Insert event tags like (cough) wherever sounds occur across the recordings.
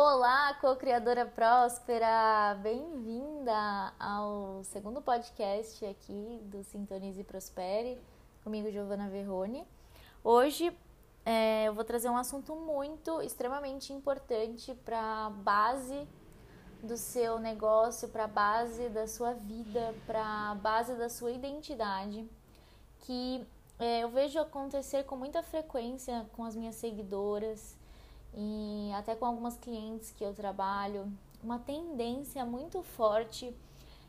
Olá, co-criadora próspera! Bem-vinda ao segundo podcast aqui do Sintonize e Prospere, comigo, Giovana Verrone. Hoje é, eu vou trazer um assunto muito, extremamente importante para a base do seu negócio, para a base da sua vida, para a base da sua identidade, que é, eu vejo acontecer com muita frequência com as minhas seguidoras e até com algumas clientes que eu trabalho, uma tendência muito forte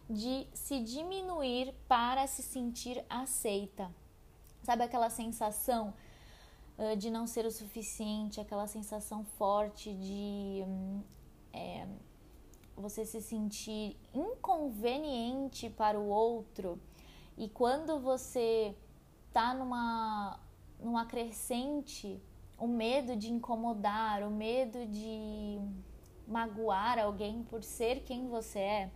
de se diminuir para se sentir aceita. Sabe aquela sensação uh, de não ser o suficiente, aquela sensação forte de um, é, você se sentir inconveniente para o outro e quando você tá numa, numa crescente o medo de incomodar, o medo de magoar alguém por ser quem você é.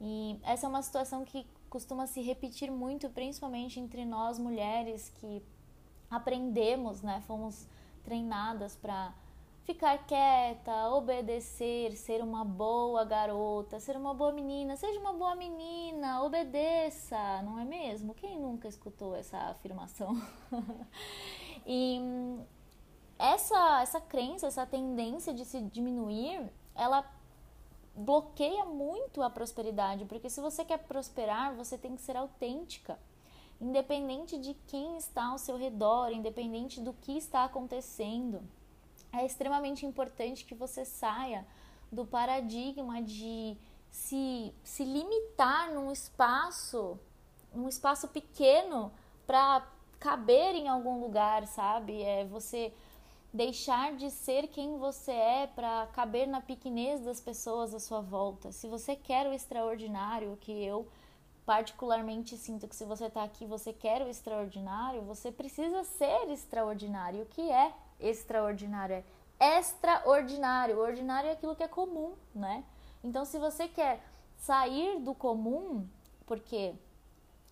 E essa é uma situação que costuma se repetir muito, principalmente entre nós mulheres que aprendemos, né? Fomos treinadas para ficar quieta, obedecer, ser uma boa garota, ser uma boa menina, seja uma boa menina, obedeça, não é mesmo? Quem nunca escutou essa afirmação? (laughs) e essa, essa crença, essa tendência de se diminuir, ela bloqueia muito a prosperidade, porque se você quer prosperar, você tem que ser autêntica. Independente de quem está ao seu redor, independente do que está acontecendo, é extremamente importante que você saia do paradigma de se, se limitar num espaço, num espaço pequeno para caber em algum lugar, sabe? É você deixar de ser quem você é para caber na pequenez das pessoas à sua volta. Se você quer o extraordinário, que eu particularmente sinto que se você está aqui, você quer o extraordinário, você precisa ser extraordinário. O que é extraordinário? É extraordinário. O ordinário é aquilo que é comum, né? Então, se você quer sair do comum, porque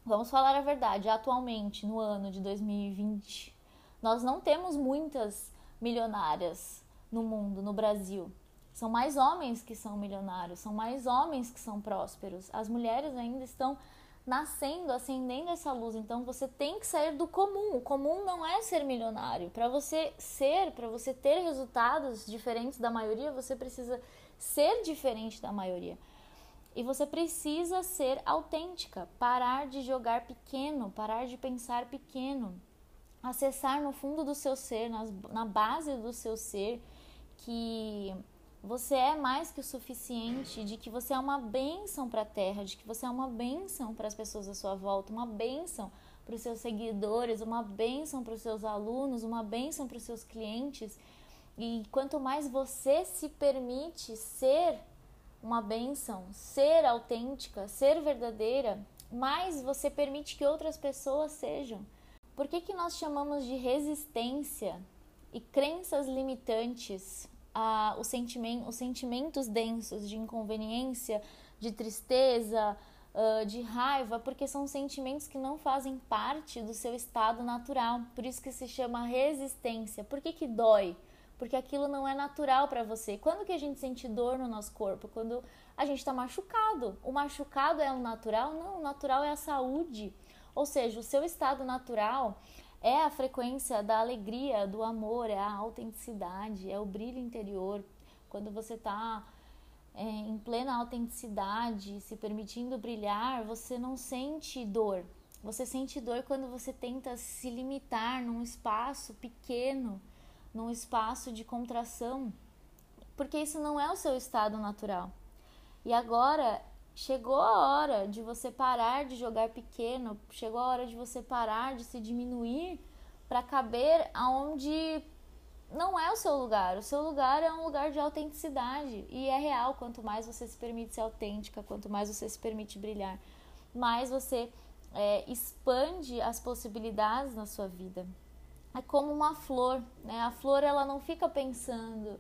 vamos falar a verdade, atualmente no ano de 2020, nós não temos muitas milionárias no mundo, no Brasil. São mais homens que são milionários, são mais homens que são prósperos. As mulheres ainda estão nascendo, acendendo essa luz. Então você tem que sair do comum. O comum não é ser milionário. Para você ser, para você ter resultados diferentes da maioria, você precisa ser diferente da maioria. E você precisa ser autêntica, parar de jogar pequeno, parar de pensar pequeno acessar no fundo do seu ser, nas, na base do seu ser, que você é mais que o suficiente, de que você é uma bênção para a terra, de que você é uma bênção para as pessoas à sua volta, uma bênção para os seus seguidores, uma bênção para os seus alunos, uma bênção para os seus clientes. E quanto mais você se permite ser uma bênção, ser autêntica, ser verdadeira, mais você permite que outras pessoas sejam. Por que, que nós chamamos de resistência e crenças limitantes a, os, sentimentos, os sentimentos densos de inconveniência, de tristeza, uh, de raiva? Porque são sentimentos que não fazem parte do seu estado natural. Por isso que se chama resistência. Por que, que dói? Porque aquilo não é natural para você. Quando que a gente sente dor no nosso corpo? Quando a gente está machucado. O machucado é o natural? Não, o natural é a saúde. Ou seja, o seu estado natural é a frequência da alegria, do amor, é a autenticidade, é o brilho interior. Quando você está é, em plena autenticidade, se permitindo brilhar, você não sente dor. Você sente dor quando você tenta se limitar num espaço pequeno, num espaço de contração, porque isso não é o seu estado natural. E agora Chegou a hora de você parar de jogar pequeno, chegou a hora de você parar de se diminuir para caber aonde não é o seu lugar. O seu lugar é um lugar de autenticidade e é real. Quanto mais você se permite ser autêntica, quanto mais você se permite brilhar, mais você é, expande as possibilidades na sua vida. É como uma flor, né? A flor ela não fica pensando,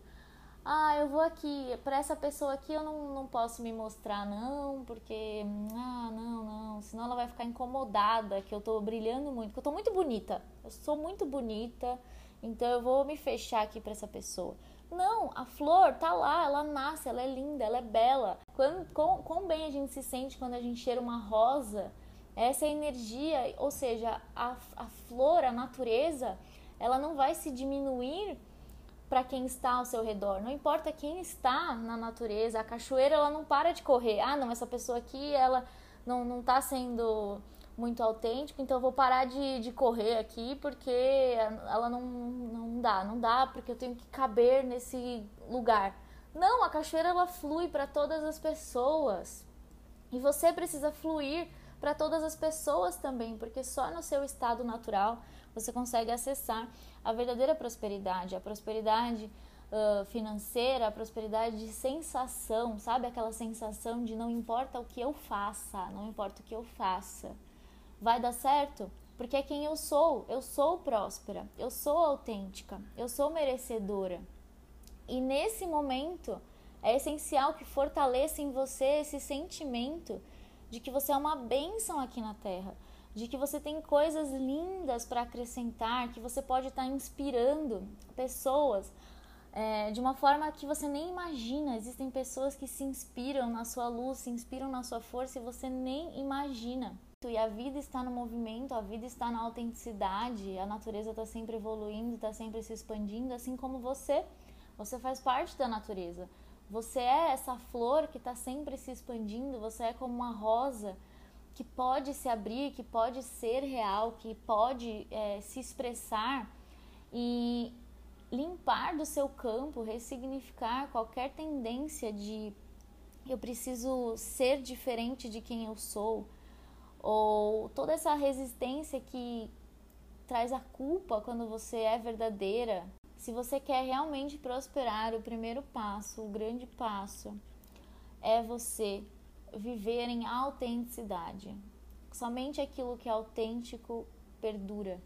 ah, eu vou aqui, para essa pessoa aqui eu não, não posso me mostrar não, porque, ah, não, não, senão ela vai ficar incomodada que eu tô brilhando muito, que eu tô muito bonita, eu sou muito bonita, então eu vou me fechar aqui para essa pessoa. Não, a flor tá lá, ela nasce, ela é linda, ela é bela. Quão, quão bem a gente se sente quando a gente cheira uma rosa, essa energia, ou seja, a, a flor, a natureza, ela não vai se diminuir para quem está ao seu redor. Não importa quem está na natureza, a cachoeira ela não para de correr. Ah, não, essa pessoa aqui ela não não está sendo muito autêntica, então eu vou parar de, de correr aqui porque ela não, não dá, não dá porque eu tenho que caber nesse lugar. Não, a cachoeira ela flui para todas as pessoas e você precisa fluir para todas as pessoas também, porque só no seu estado natural você consegue acessar a verdadeira prosperidade, a prosperidade uh, financeira, a prosperidade de sensação, sabe? Aquela sensação de não importa o que eu faça, não importa o que eu faça, vai dar certo? Porque é quem eu sou, eu sou próspera, eu sou autêntica, eu sou merecedora. E nesse momento é essencial que fortaleça em você esse sentimento de que você é uma bênção aqui na Terra, de que você tem coisas lindas para acrescentar, que você pode estar tá inspirando pessoas é, de uma forma que você nem imagina. Existem pessoas que se inspiram na sua luz, se inspiram na sua força e você nem imagina. E a vida está no movimento, a vida está na autenticidade, a natureza está sempre evoluindo, está sempre se expandindo, assim como você. Você faz parte da natureza. Você é essa flor que está sempre se expandindo, você é como uma rosa que pode se abrir, que pode ser real, que pode é, se expressar e limpar do seu campo, ressignificar qualquer tendência de eu preciso ser diferente de quem eu sou, ou toda essa resistência que traz a culpa quando você é verdadeira. Se você quer realmente prosperar, o primeiro passo, o grande passo, é você viver em autenticidade. Somente aquilo que é autêntico perdura.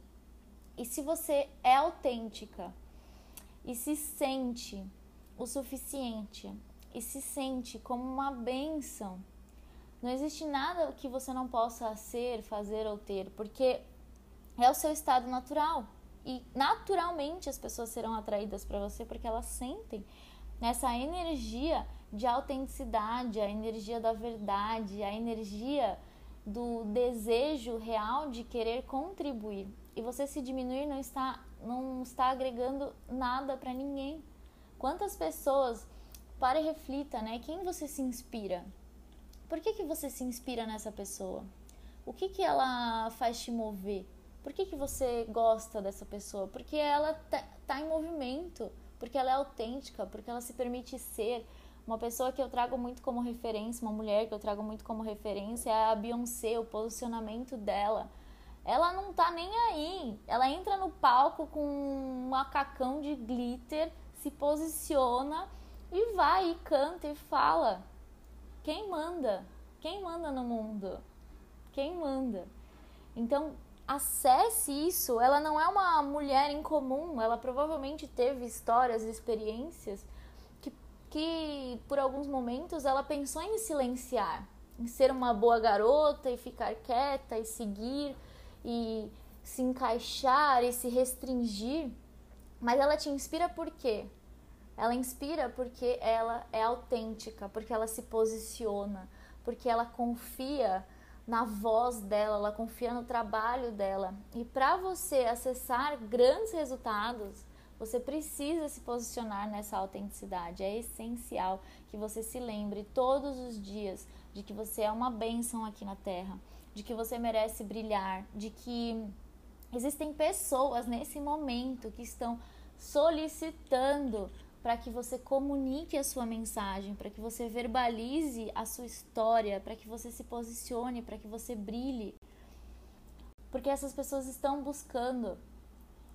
E se você é autêntica e se sente o suficiente e se sente como uma bênção, não existe nada que você não possa ser, fazer ou ter, porque é o seu estado natural. E naturalmente as pessoas serão atraídas para você porque elas sentem nessa energia de autenticidade, a energia da verdade, a energia do desejo real de querer contribuir. E você se diminuir não está não está agregando nada para ninguém. Quantas pessoas para e reflita, né? Quem você se inspira? Por que, que você se inspira nessa pessoa? O que, que ela faz te mover? Por que, que você gosta dessa pessoa? Porque ela tá, tá em movimento, porque ela é autêntica, porque ela se permite ser, uma pessoa que eu trago muito como referência, uma mulher que eu trago muito como referência é a Beyoncé, o posicionamento dela. Ela não tá nem aí. Ela entra no palco com um macacão de glitter, se posiciona e vai e canta e fala. Quem manda? Quem manda no mundo? Quem manda? Então, acesse isso. Ela não é uma mulher incomum, ela provavelmente teve histórias, experiências que por alguns momentos ela pensou em silenciar, em ser uma boa garota e ficar quieta e seguir e se encaixar e se restringir. Mas ela te inspira por quê? Ela inspira porque ela é autêntica, porque ela se posiciona, porque ela confia na voz dela, ela confia no trabalho dela. E para você acessar grandes resultados, você precisa se posicionar nessa autenticidade. É essencial que você se lembre todos os dias de que você é uma bênção aqui na Terra, de que você merece brilhar, de que existem pessoas nesse momento que estão solicitando para que você comunique a sua mensagem, para que você verbalize a sua história, para que você se posicione, para que você brilhe. Porque essas pessoas estão buscando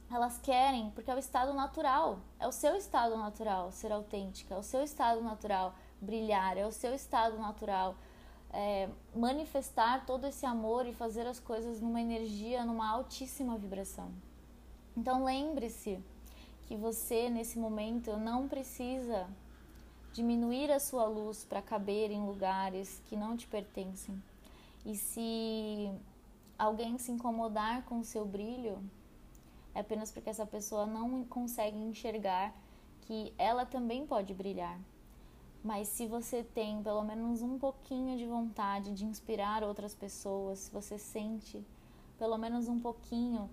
Elas querem porque é o estado natural, é o seu estado natural ser autêntica, é o seu estado natural brilhar, é o seu estado natural é, manifestar todo esse amor e fazer as coisas numa energia, numa altíssima vibração. Então lembre-se que você nesse momento não precisa diminuir a sua luz para caber em lugares que não te pertencem. E se alguém se incomodar com o seu brilho, é apenas porque essa pessoa não consegue enxergar que ela também pode brilhar. Mas se você tem pelo menos um pouquinho de vontade de inspirar outras pessoas, se você sente pelo menos um pouquinho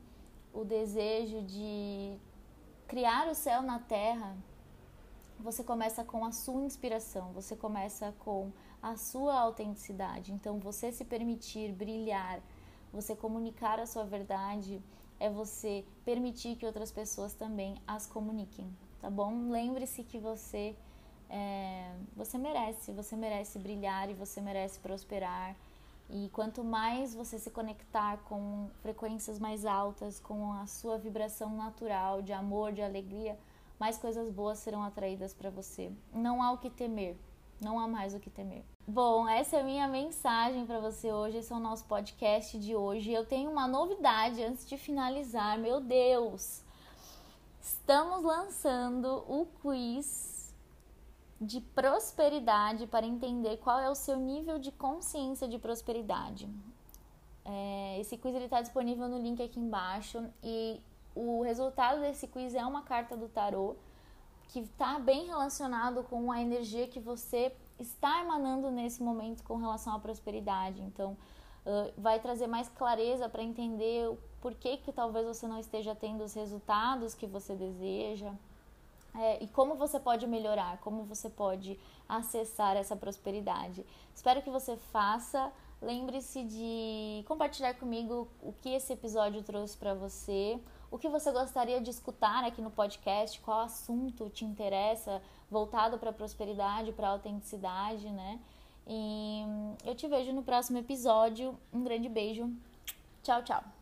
o desejo de criar o céu na terra, você começa com a sua inspiração, você começa com a sua autenticidade. Então, você se permitir brilhar, você comunicar a sua verdade, é você permitir que outras pessoas também as comuniquem, tá bom? Lembre-se que você é, você merece, você merece brilhar e você merece prosperar. E quanto mais você se conectar com frequências mais altas, com a sua vibração natural de amor, de alegria, mais coisas boas serão atraídas para você. Não há o que temer, não há mais o que temer. Bom, essa é a minha mensagem para você hoje. Esse é o nosso podcast de hoje. Eu tenho uma novidade antes de finalizar. Meu Deus! Estamos lançando o quiz de prosperidade para entender qual é o seu nível de consciência de prosperidade. É, esse quiz está disponível no link aqui embaixo e o resultado desse quiz é uma carta do tarô que está bem relacionado com a energia que você está emanando nesse momento com relação à prosperidade. Então, uh, vai trazer mais clareza para entender o porquê que talvez você não esteja tendo os resultados que você deseja. É, e como você pode melhorar, como você pode acessar essa prosperidade. Espero que você faça. Lembre-se de compartilhar comigo o que esse episódio trouxe para você, o que você gostaria de escutar aqui no podcast, qual assunto te interessa, voltado para a prosperidade, para a autenticidade, né? E eu te vejo no próximo episódio. Um grande beijo. Tchau, tchau.